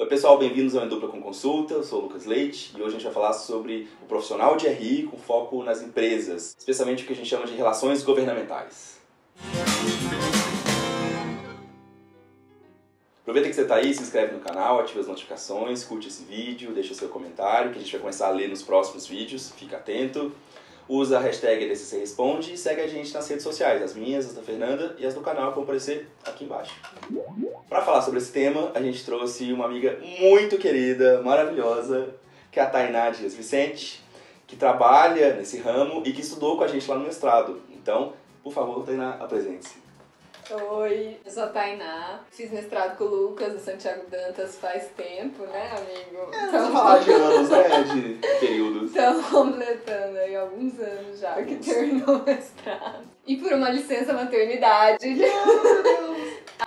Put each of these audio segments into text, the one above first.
Oi pessoal, bem-vindos ao Endupla com Consulta, eu sou o Lucas Leite e hoje a gente vai falar sobre o profissional de RI com foco nas empresas, especialmente o que a gente chama de relações governamentais. Aproveita que você está aí, se inscreve no canal, ativa as notificações, curte esse vídeo, deixa seu comentário que a gente vai começar a ler nos próximos vídeos, fica atento. Usa a hashtag DCC Responde e segue a gente nas redes sociais, as minhas, as da Fernanda e as do canal que vão aparecer aqui embaixo. Para falar sobre esse tema, a gente trouxe uma amiga muito querida, maravilhosa, que é a Tainá Dias Vicente, que trabalha nesse ramo e que estudou com a gente lá no mestrado. Então, por favor, Tainá, apresente-se. Oi, eu sou a Tainá, fiz mestrado com o Lucas do Santiago Dantas faz tempo, né, amigo? É, então, falar de anos, né, de períodos. Estamos completando aí alguns anos já que terminou o mestrado. E por uma licença maternidade.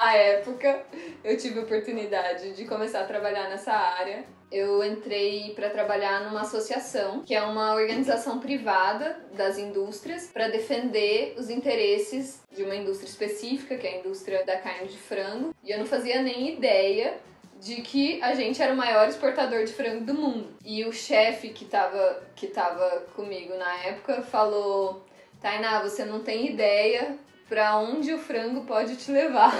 A época, eu tive a oportunidade de começar a trabalhar nessa área eu entrei para trabalhar numa associação, que é uma organização privada das indústrias, para defender os interesses de uma indústria específica, que é a indústria da carne de frango. E eu não fazia nem ideia de que a gente era o maior exportador de frango do mundo. E o chefe que estava que tava comigo na época falou: Tainá, você não tem ideia para onde o frango pode te levar,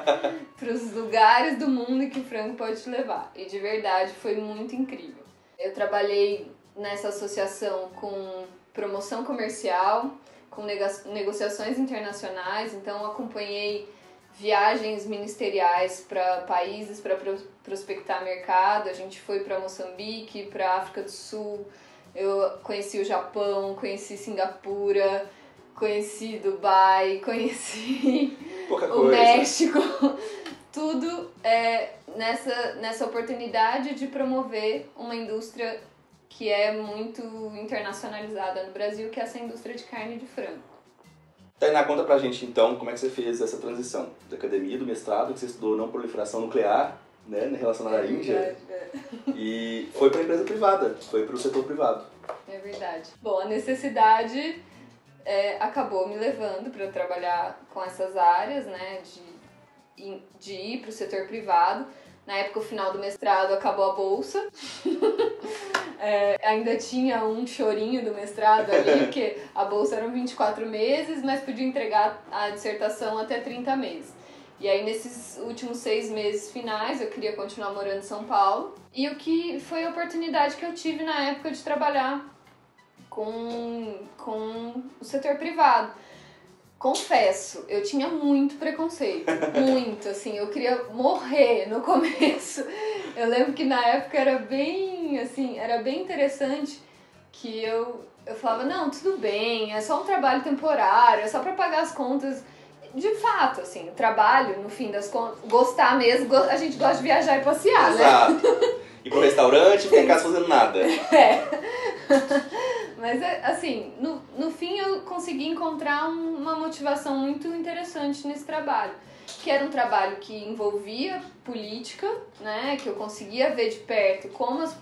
para os lugares do mundo que o frango pode te levar. E de verdade foi muito incrível. Eu trabalhei nessa associação com promoção comercial, com negociações internacionais, então acompanhei viagens ministeriais para países para prospectar mercado. A gente foi para Moçambique, para África do Sul. Eu conheci o Japão, conheci Singapura, conheci Dubai, conheci Pouca o coisa. México, tudo é, nessa, nessa oportunidade de promover uma indústria que é muito internacionalizada no Brasil, que é essa indústria de carne de frango. Tainá, conta pra gente então como é que você fez essa transição da academia, do mestrado, que você estudou não proliferação nuclear, né, relacionada à é Índia, verdade, e foi pra empresa privada, foi pro setor privado. É verdade. Bom, a necessidade é, acabou me levando para trabalhar com essas áreas, né, de, de ir para o setor privado. Na época, o final do mestrado, acabou a bolsa. é, ainda tinha um chorinho do mestrado ali, porque a bolsa eram 24 meses, mas podia entregar a dissertação até 30 meses. E aí, nesses últimos seis meses finais, eu queria continuar morando em São Paulo. E o que foi a oportunidade que eu tive na época de trabalhar com, com o setor privado. Confesso, eu tinha muito preconceito, muito, assim, eu queria morrer no começo. Eu lembro que na época era bem, assim, era bem interessante que eu, eu falava, não, tudo bem, é só um trabalho temporário, é só para pagar as contas. De fato, assim, o trabalho, no fim das contas, gostar mesmo, a gente gosta de viajar e passear, Exato. né? Ir pro restaurante e ficar em casa fazendo nada. É. Mas, é, assim, no, no fim eu consegui encontrar uma motivação muito interessante nesse trabalho. Que era um trabalho que envolvia política, né? Que eu conseguia ver de perto como, as,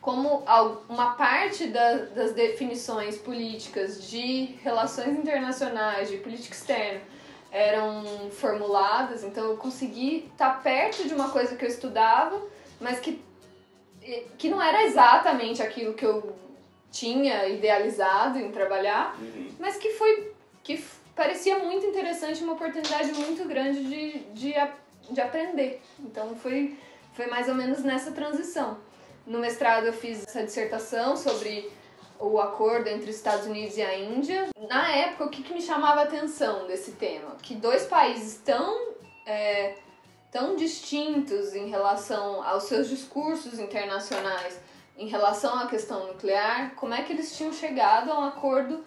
como uma parte da, das definições políticas de relações internacionais, de política externa, eram formuladas. Então eu consegui estar perto de uma coisa que eu estudava, mas que, que não era exatamente aquilo que eu tinha idealizado em trabalhar, Uhum. mas que foi que parecia muito interessante, uma oportunidade muito grande de, de, de aprender. Então foi, foi mais ou menos nessa transição. No mestrado eu fiz essa dissertação sobre o acordo entre os Estados Unidos e a Índia. Na época, o que, que me chamava a atenção desse tema? Que dois países tão, é, tão distintos em relação aos seus discursos internacionais em relação à questão nuclear, como é que eles tinham chegado a um acordo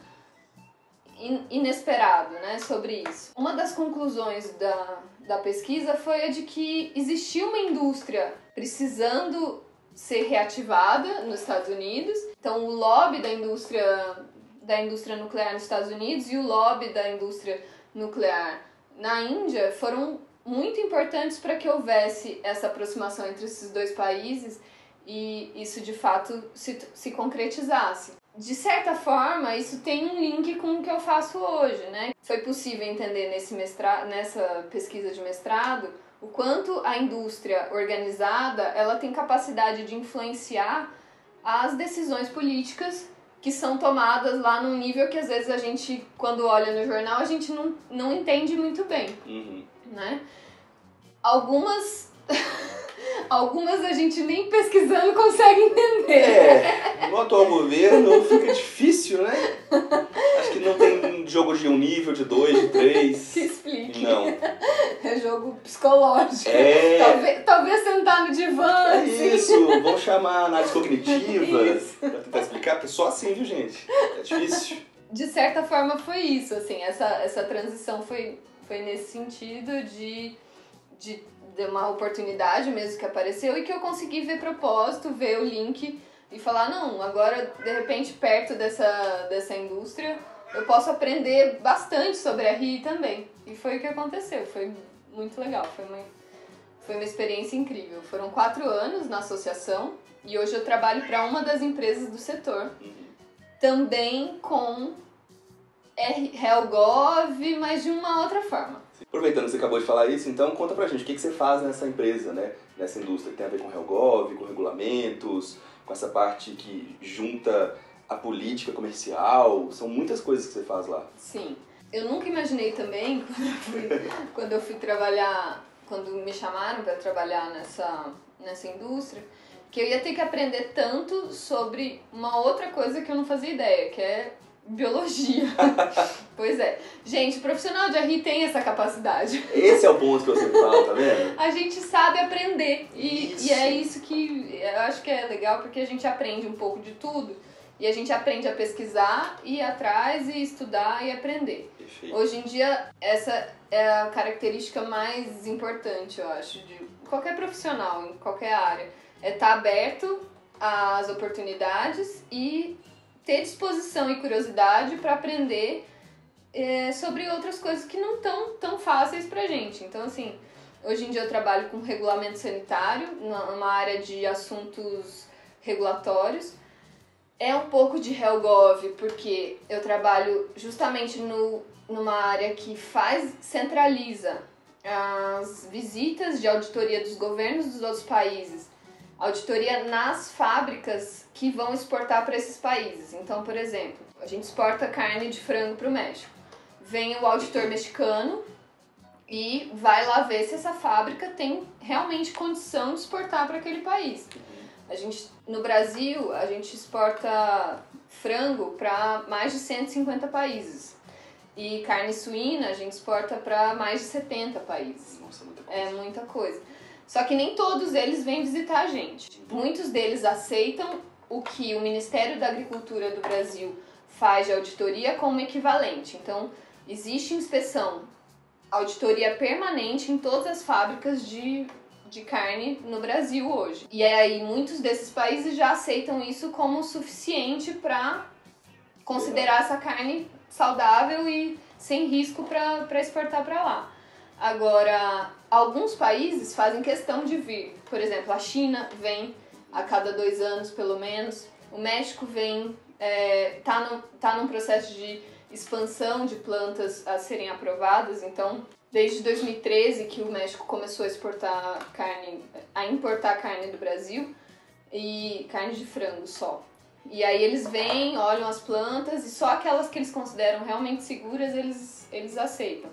in- inesperado né, sobre isso. Uma das conclusões da, da pesquisa foi a de que existia uma indústria precisando ser reativada nos Estados Unidos. Então, o lobby da indústria, da indústria nuclear nos Estados Unidos e o lobby da indústria nuclear na Índia foram muito importantes para que houvesse essa aproximação entre esses dois países e isso de fato se, se concretizasse. De certa forma, isso tem um link com o que eu faço hoje, né? Foi possível entender nesse mestrado, nessa pesquisa de mestrado o quanto a indústria organizada ela tem capacidade de influenciar as decisões políticas que são tomadas lá num nível que às vezes a gente, quando olha no jornal, a gente não, não entende muito bem, Uhum. né? Algumas... Algumas a gente nem pesquisando consegue entender. É, no atual governo fica difícil, né? Acho que não tem jogo de um nível, de dois, de três. Se explique. Não. É jogo psicológico. É. Talvez, talvez sentar no divã, É assim. isso, vamos chamar análise cognitiva Isso. pra tentar explicar, porque só assim, viu, gente? É difícil. De certa forma foi isso, assim, essa, essa transição foi, foi nesse sentido de, de, de uma oportunidade mesmo que apareceu e que eu consegui ver propósito, ver o link e falar, não, agora de repente perto dessa, dessa indústria eu posso aprender bastante sobre a RI também. E foi o que aconteceu, foi muito legal, foi uma, foi uma experiência incrível. Foram quatro anos na associação e hoje eu trabalho para uma das empresas do setor também com R- Helgov, mas de uma outra forma. Aproveitando você acabou de falar isso, então conta pra gente o que, que você faz nessa empresa, né? Nessa indústria que tem a ver com Helgov, com regulamentos, com essa parte que junta a política comercial. São muitas coisas que você faz lá. Sim. Eu nunca imaginei também, quando eu fui, quando eu fui trabalhar, quando me chamaram para trabalhar nessa, nessa indústria, que eu ia ter que aprender tanto sobre uma outra coisa que eu não fazia ideia, que é biologia. pois é. Gente, profissional de RI tem essa capacidade. Esse é o ponto que eu sempre falo, tá vendo? a gente sabe aprender. E, Isso. e é isso que eu acho que é legal, porque a gente aprende um pouco de tudo. E a gente aprende a pesquisar, ir atrás e estudar e aprender. Perfeito. Hoje em dia, essa é a característica mais importante, eu acho, de qualquer profissional, em qualquer área. É estar aberto às oportunidades e ter disposição e curiosidade para aprender é, sobre outras coisas que não estão tão fáceis pra gente. Então, assim, hoje em dia eu trabalho com regulamento sanitário, numa área de assuntos regulatórios. É um pouco de Helgov, porque eu trabalho justamente no, numa área que faz, centraliza as visitas de auditoria dos governos dos outros países, auditoria nas fábricas que vão exportar para esses países. Então, por exemplo, a gente exporta carne de frango para o México. Vem o auditor mexicano e vai lá ver se essa fábrica tem realmente condição de exportar para aquele país. A gente, no Brasil, a gente exporta frango para mais de 150 países. E carne suína a gente exporta para mais de 70 países. Nossa, muita coisa. É muita coisa. Só que nem todos eles vêm visitar a gente. Muitos deles aceitam o que o Ministério da Agricultura do Brasil faz de auditoria como equivalente. Então, existe inspeção, auditoria permanente em todas as fábricas de, de carne no Brasil hoje. E aí, muitos desses países já aceitam isso como suficiente para considerar essa carne saudável e sem risco para exportar para lá. Agora, alguns países fazem questão de vir. Por exemplo, a China vem a cada dois anos, pelo menos. O México vem, é, tá, no, tá num processo de expansão de plantas a serem aprovadas. Então, desde 2013 que o México começou a exportar carne, a importar carne do Brasil e carne de frango só. E aí eles vêm, olham as plantas e só aquelas que eles consideram realmente seguras eles, eles aceitam.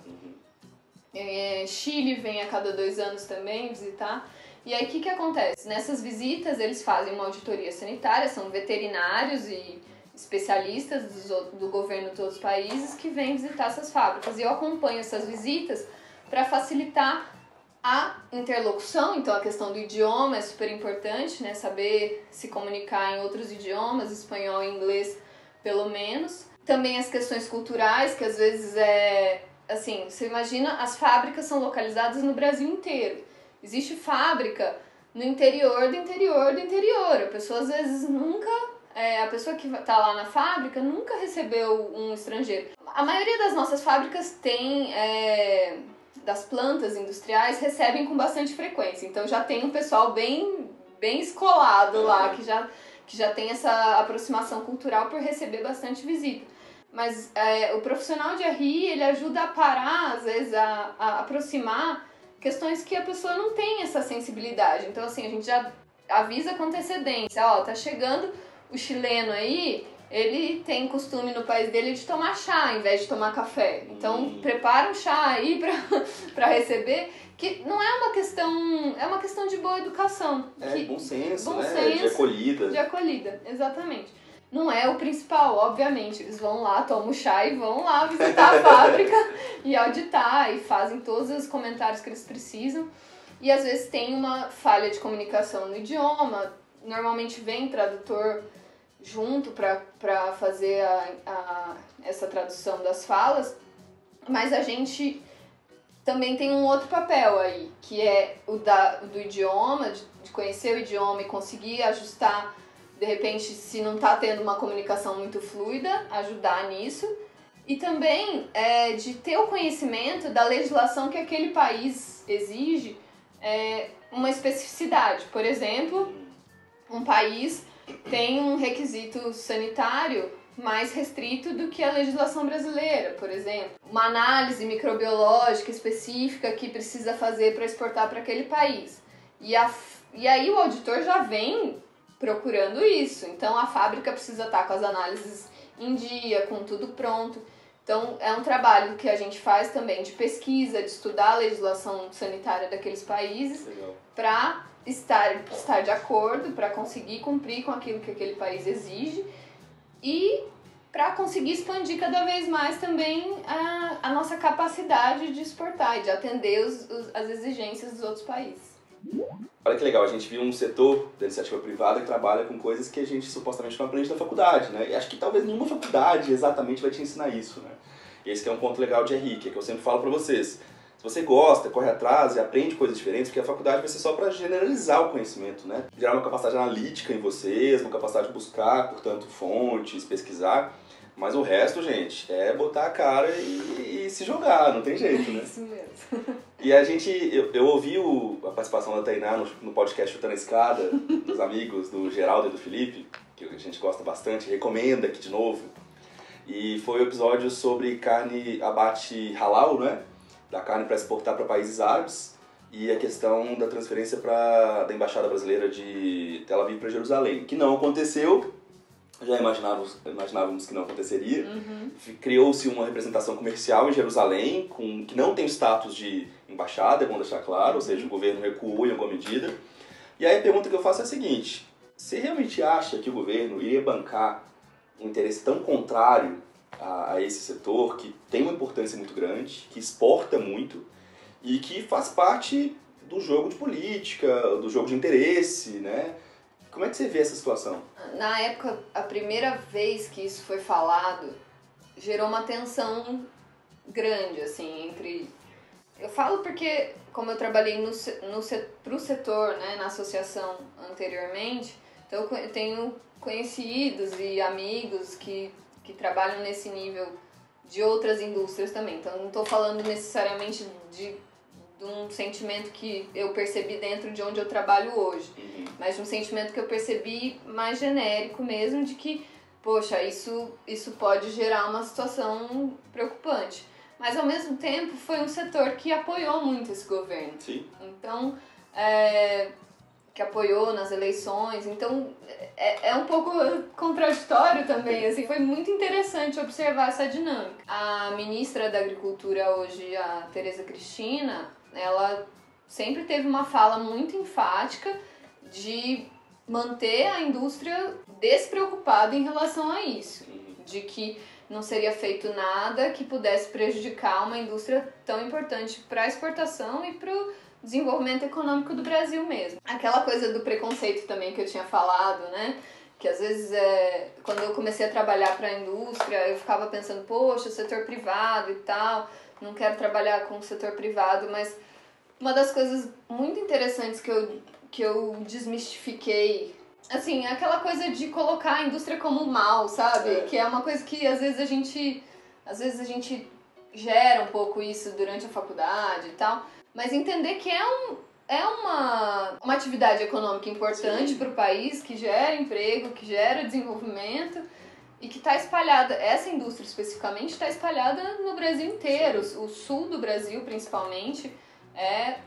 É, Chile vem a cada dois anos também visitar. E aí o que, que acontece? Nessas visitas eles fazem uma auditoria sanitária, são veterinários e especialistas dos, do governo de outros países que vêm visitar essas fábricas. E eu acompanho essas visitas para facilitar a interlocução, então a questão do idioma é super importante, né? Saber se comunicar em outros idiomas, espanhol e inglês pelo menos. Também as questões culturais, que às vezes é assim, você imagina, as fábricas são localizadas no Brasil inteiro. Existe fábrica no interior do interior do interior. A pessoa às vezes nunca, é, a pessoa que tá lá na fábrica nunca recebeu um estrangeiro. A maioria das nossas fábricas tem é, das plantas industriais recebem com bastante frequência. Então já tem um pessoal bem bem escolado lá que já que já tem essa aproximação cultural por receber bastante visita. Mas é, o profissional de RI, ele ajuda a parar, às vezes, a, a aproximar questões que a pessoa não tem essa sensibilidade. Então, assim, a gente já avisa com antecedência, ó, tá chegando o chileno aí, ele tem costume no país dele de tomar chá em vez de tomar café. Então, hum. prepara um chá aí pra, pra receber, que não é uma questão, é uma questão de boa educação. É, que, bom senso, bom né? Senso, de acolhida. De acolhida, exatamente. Não é o principal, obviamente. Eles vão lá, tomam chá e vão lá visitar a fábrica e auditar e fazem todos os comentários que eles precisam. E às vezes tem uma falha de comunicação no idioma. Normalmente vem tradutor junto para fazer a, a, essa tradução das falas, mas a gente também tem um outro papel aí, que é o da, do idioma, de, de conhecer o idioma e conseguir ajustar de repente, se não está tendo uma comunicação muito fluida, ajudar nisso. E também é, de ter o conhecimento da legislação que aquele país exige é, uma especificidade. Por exemplo, um país tem um requisito sanitário mais restrito do que a legislação brasileira, por exemplo. Uma análise microbiológica específica que precisa fazer para exportar para aquele país. E, a, e aí o auditor já vem procurando isso. Então a fábrica precisa estar com as análises em dia, com tudo pronto. Então é um trabalho que a gente faz também de pesquisa, de estudar a legislação sanitária daqueles países para estar, estar de acordo, para conseguir cumprir com aquilo que aquele país exige e para conseguir expandir cada vez mais também a, a nossa capacidade de exportar e de atender os, os, as exigências dos outros países. Olha que legal, a gente viu um setor da iniciativa privada que trabalha com coisas que a gente supostamente não aprende na faculdade, né? E acho que talvez nenhuma faculdade exatamente vai te ensinar isso, né? E esse é um ponto legal de Henrique, é que eu sempre falo para vocês. Se você gosta, corre atrás e aprende coisas diferentes, porque a faculdade vai ser só para generalizar o conhecimento, né? Gerar uma capacidade analítica em vocês, uma capacidade de buscar, portanto, fontes, pesquisar. Mas o resto, gente, é botar a cara e, e se jogar, não tem jeito, né? Isso mesmo. E a gente, eu, eu ouvi o, a participação da Tainá no, no podcast Chutando a Escada, dos amigos do Geraldo e do Felipe, que a gente gosta bastante, recomenda aqui de novo. E foi o um episódio sobre carne abate halal, né? Da carne para exportar para países árabes e a questão da transferência pra, da Embaixada Brasileira de Tel Aviv para Jerusalém, que não aconteceu já imaginávamos, imaginávamos que não aconteceria. Uhum. Criou-se uma representação comercial em Jerusalém, com, que não tem status de embaixada, é bom deixar claro, ou seja, o governo recuou em alguma medida. E aí a pergunta que eu faço é a seguinte: você realmente acha que o governo iria bancar um interesse tão contrário a, a esse setor, que tem uma importância muito grande, que exporta muito e que faz parte do jogo de política, do jogo de interesse, né? Como é que você vê essa situação? Na época, a primeira vez que isso foi falado, gerou uma tensão grande, assim, entre... Eu falo porque, como eu trabalhei no, no, pro setor, né, na associação anteriormente, então eu tenho conhecidos e amigos que, que trabalham nesse nível de outras indústrias também. Então, não estou falando necessariamente de de um sentimento que eu percebi dentro de onde eu trabalho hoje, uhum. mas de um sentimento que eu percebi mais genérico mesmo de que, poxa, isso, isso pode gerar uma situação preocupante. Mas ao mesmo tempo foi um setor que apoiou muito esse governo. Sim. Então, é, que apoiou nas eleições. Então, é, é um pouco contraditório também, assim. Foi muito interessante observar essa dinâmica. A ministra da Agricultura hoje, a Tereza Cristina, ela sempre teve uma fala muito enfática de manter a indústria despreocupada em relação a isso, de que não seria feito nada que pudesse prejudicar uma indústria tão importante para a exportação e para o desenvolvimento econômico do Brasil mesmo. Aquela coisa do preconceito também que eu tinha falado, né? Que às vezes, é, quando eu comecei a trabalhar para a indústria, eu ficava pensando, poxa, setor privado e tal, não quero trabalhar com o setor privado, mas uma das coisas muito interessantes que eu, que eu desmistifiquei, assim, é aquela coisa de colocar a indústria como mal, sabe? É. Que é uma coisa que às vezes a gente. Às vezes a gente gera um pouco isso durante a faculdade e tal. Mas entender que é um, é uma, uma atividade econômica importante para o país, que gera emprego, que gera desenvolvimento e que está espalhada, essa indústria especificamente está espalhada no Brasil inteiro, o sul do Brasil principalmente é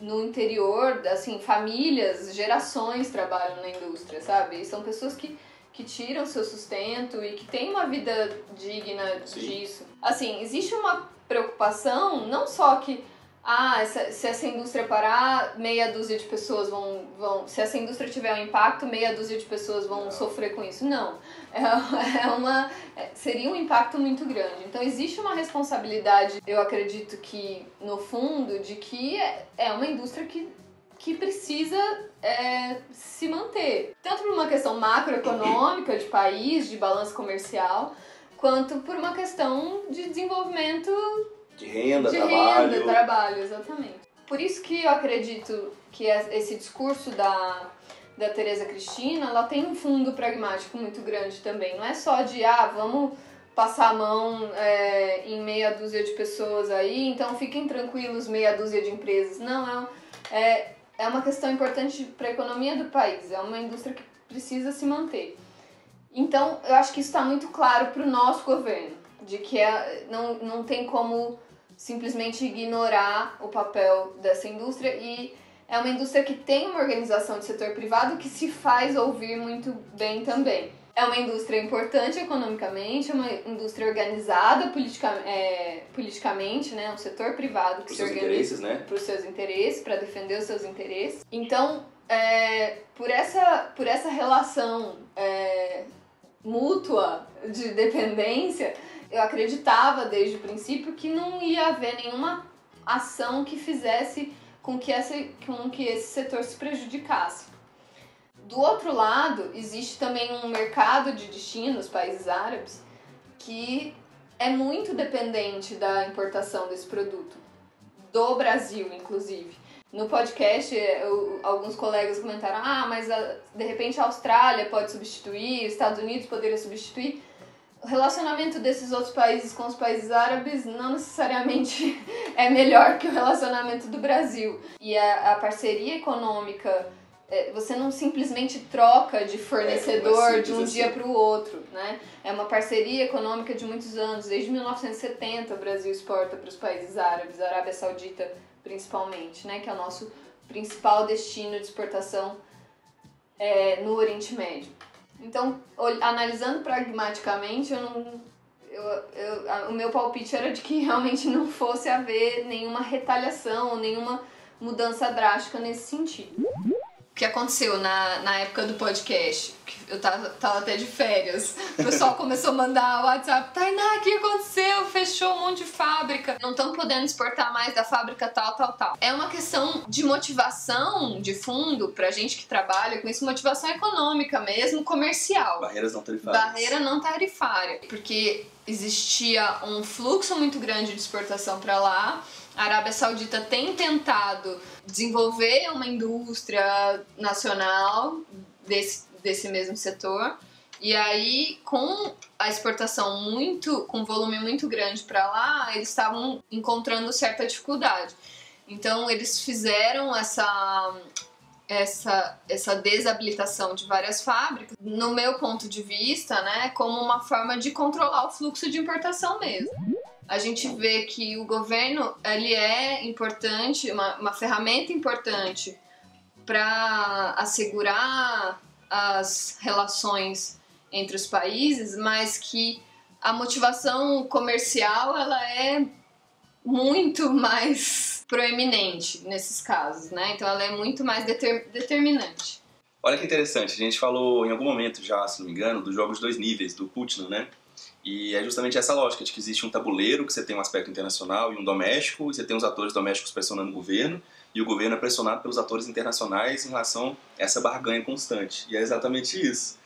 no interior, assim, famílias, gerações trabalham na indústria, sabe? E são pessoas que, que tiram seu sustento e que têm uma vida digna Sim. disso. Assim, existe uma preocupação, não só que ah, se, se essa indústria parar, meia dúzia de pessoas vão, vão. Se essa indústria tiver um impacto, meia dúzia de pessoas vão Não. sofrer com isso. Não. É, é uma. é, seria um impacto muito grande. Então existe uma responsabilidade, eu acredito que, no fundo, de que é, é uma indústria que, que precisa é, se manter. Tanto por uma questão macroeconômica de país, de balanço comercial, quanto por uma questão de desenvolvimento De renda, de trabalho. renda, trabalho, exatamente. Por isso que eu acredito que es- esse discurso da, da Tereza Cristina, ela tem um fundo pragmático muito grande também. Não é só de, ah, vamos passar a mão é, em meia dúzia de pessoas aí, então fiquem tranquilos, meia dúzia de empresas. Não, é, é, é uma questão importante para a economia do país. É uma indústria que precisa se manter. Então, eu acho que isso está muito claro para o nosso governo, de que é, não, não tem como simplesmente ignorar o papel dessa indústria e é uma indústria que tem uma organização de setor privado que se faz ouvir muito bem também. É uma indústria importante economicamente, é uma indústria organizada politica, é, politicamente, né? um setor privado que Os se seus organiza interesses, né? para os seus interesses, para defender os seus interesses. Então, é, por, essa, por essa relação é, mútua de dependência, eu acreditava desde o princípio que não ia haver nenhuma ação que fizesse com que, essa, com que esse setor se prejudicasse. Do outro lado, existe também um mercado de destino, os países árabes, que é muito dependente da importação desse produto do Brasil, inclusive. No podcast, eu- alguns colegas comentaram: ah, mas a- de repente a Austrália pode substituir, os Estados Unidos poderia substituir. O relacionamento desses outros países com os países árabes não necessariamente é melhor que o relacionamento do Brasil. E a, a parceria econômica, é, você não simplesmente troca de fornecedor simples de um assim. dia para o outro, né? É uma parceria econômica de muitos anos. Desde 1970 o Brasil exporta para os países árabes, a Arábia Saudita principalmente, né? Que é o nosso principal destino de exportação é, no Oriente Médio. Então, analisando pragmaticamente, eu não, eu, eu, o meu palpite era de que realmente não fosse haver nenhuma retaliação, nenhuma mudança drástica nesse sentido. Que aconteceu na, na época do podcast? que Eu tava, tava até de férias. O pessoal começou a mandar WhatsApp. Tainá, o que aconteceu? Fechou um monte de fábrica. Não estão podendo exportar mais da fábrica tal, tal, tal. É uma questão de motivação de fundo pra gente que trabalha com isso, motivação econômica mesmo, comercial Barreiras não tarifárias. barreira não tarifária, porque existia um fluxo muito grande de exportação para lá. A Arábia Saudita tem tentado desenvolver uma indústria nacional desse, desse mesmo setor. E aí, com a exportação muito, com volume muito grande para lá, eles estavam encontrando certa dificuldade. Então, eles fizeram essa essa, essa desabilitação de várias fábricas, no meu ponto de vista, né, como uma forma de controlar o fluxo de importação mesmo. A gente vê que o governo ele é importante, uma, uma ferramenta importante para assegurar as relações entre os países, mas que a motivação comercial ela é muito mais proeminente nesses casos, né? Então ela é muito mais deter- determinante. Olha que interessante, a gente falou em algum momento já, se não me engano, dos jogos dois níveis, do Putin, né? E é justamente essa lógica de que existe um tabuleiro, que você tem um aspecto internacional e um doméstico, e você tem os atores domésticos pressionando o governo, e o governo é pressionado pelos atores internacionais em relação a essa barganha constante. E é exatamente isso.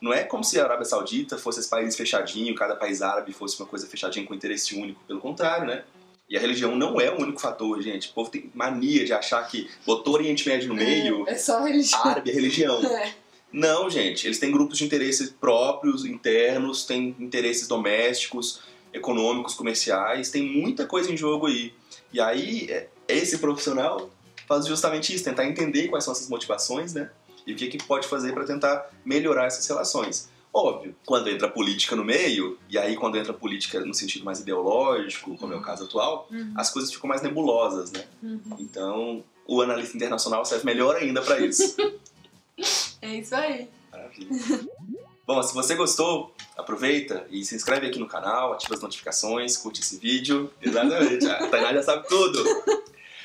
Não é como se a Arábia Saudita fosse esse país fechadinho, cada país árabe fosse uma coisa fechadinha com interesse único, pelo contrário, né? E a religião não é o único fator, gente. O povo tem mania de achar que botou Oriente Médio no meio, É só religião. árabe é religião. É. Não, gente, eles têm grupos de interesses próprios, internos, têm interesses domésticos, econômicos, comerciais, tem muita coisa em jogo aí. E aí, é- esse profissional faz justamente isso, tentar entender quais são essas motivações, né? E o que, que pode fazer para tentar melhorar essas relações. Óbvio, quando entra política no meio, e aí quando entra política no sentido mais ideológico, como é o caso atual, Uhum. as coisas ficam mais nebulosas, né? Uhum. Então, o analista internacional serve melhor ainda para isso. É isso aí. Maravilha. Bom, se você gostou, aproveita e se inscreve aqui no canal, ativa as notificações, curte esse vídeo. Exatamente, a Tainá já sabe tudo.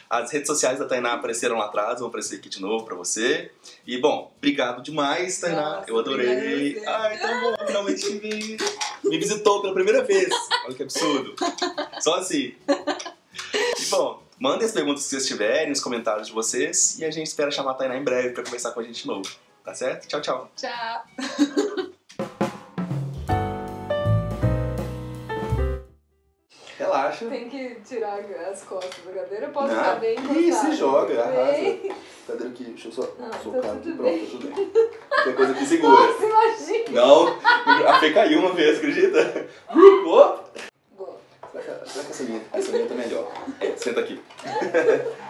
As redes sociais da Tainá apareceram lá atrás, vão aparecer aqui de novo pra você. E, bom, obrigado demais, Tainá. Nossa, Eu adorei. Ai, tá bom, finalmente te vi. Me visitou pela primeira vez. Olha que absurdo. Só assim. E, bom, mandem as perguntas que vocês tiverem, nos comentários de vocês. E a gente espera chamar a Tainá em breve pra conversar com a gente de novo. Tá certo? Tchau, tchau. Tchau. Relaxa. Tem que tirar as costas da cadeira. Eu posso Não. ficar bem Ih, se joga, Bem. Cadeira aqui, deixa eu só Não, tá socar tudo aqui, pronto, bem. tá tudo bem. Qualquer coisa que segura. Nossa, imagina. Não, a Fê caiu uma vez, acredita? Uh, oh. Boa. Será que, será que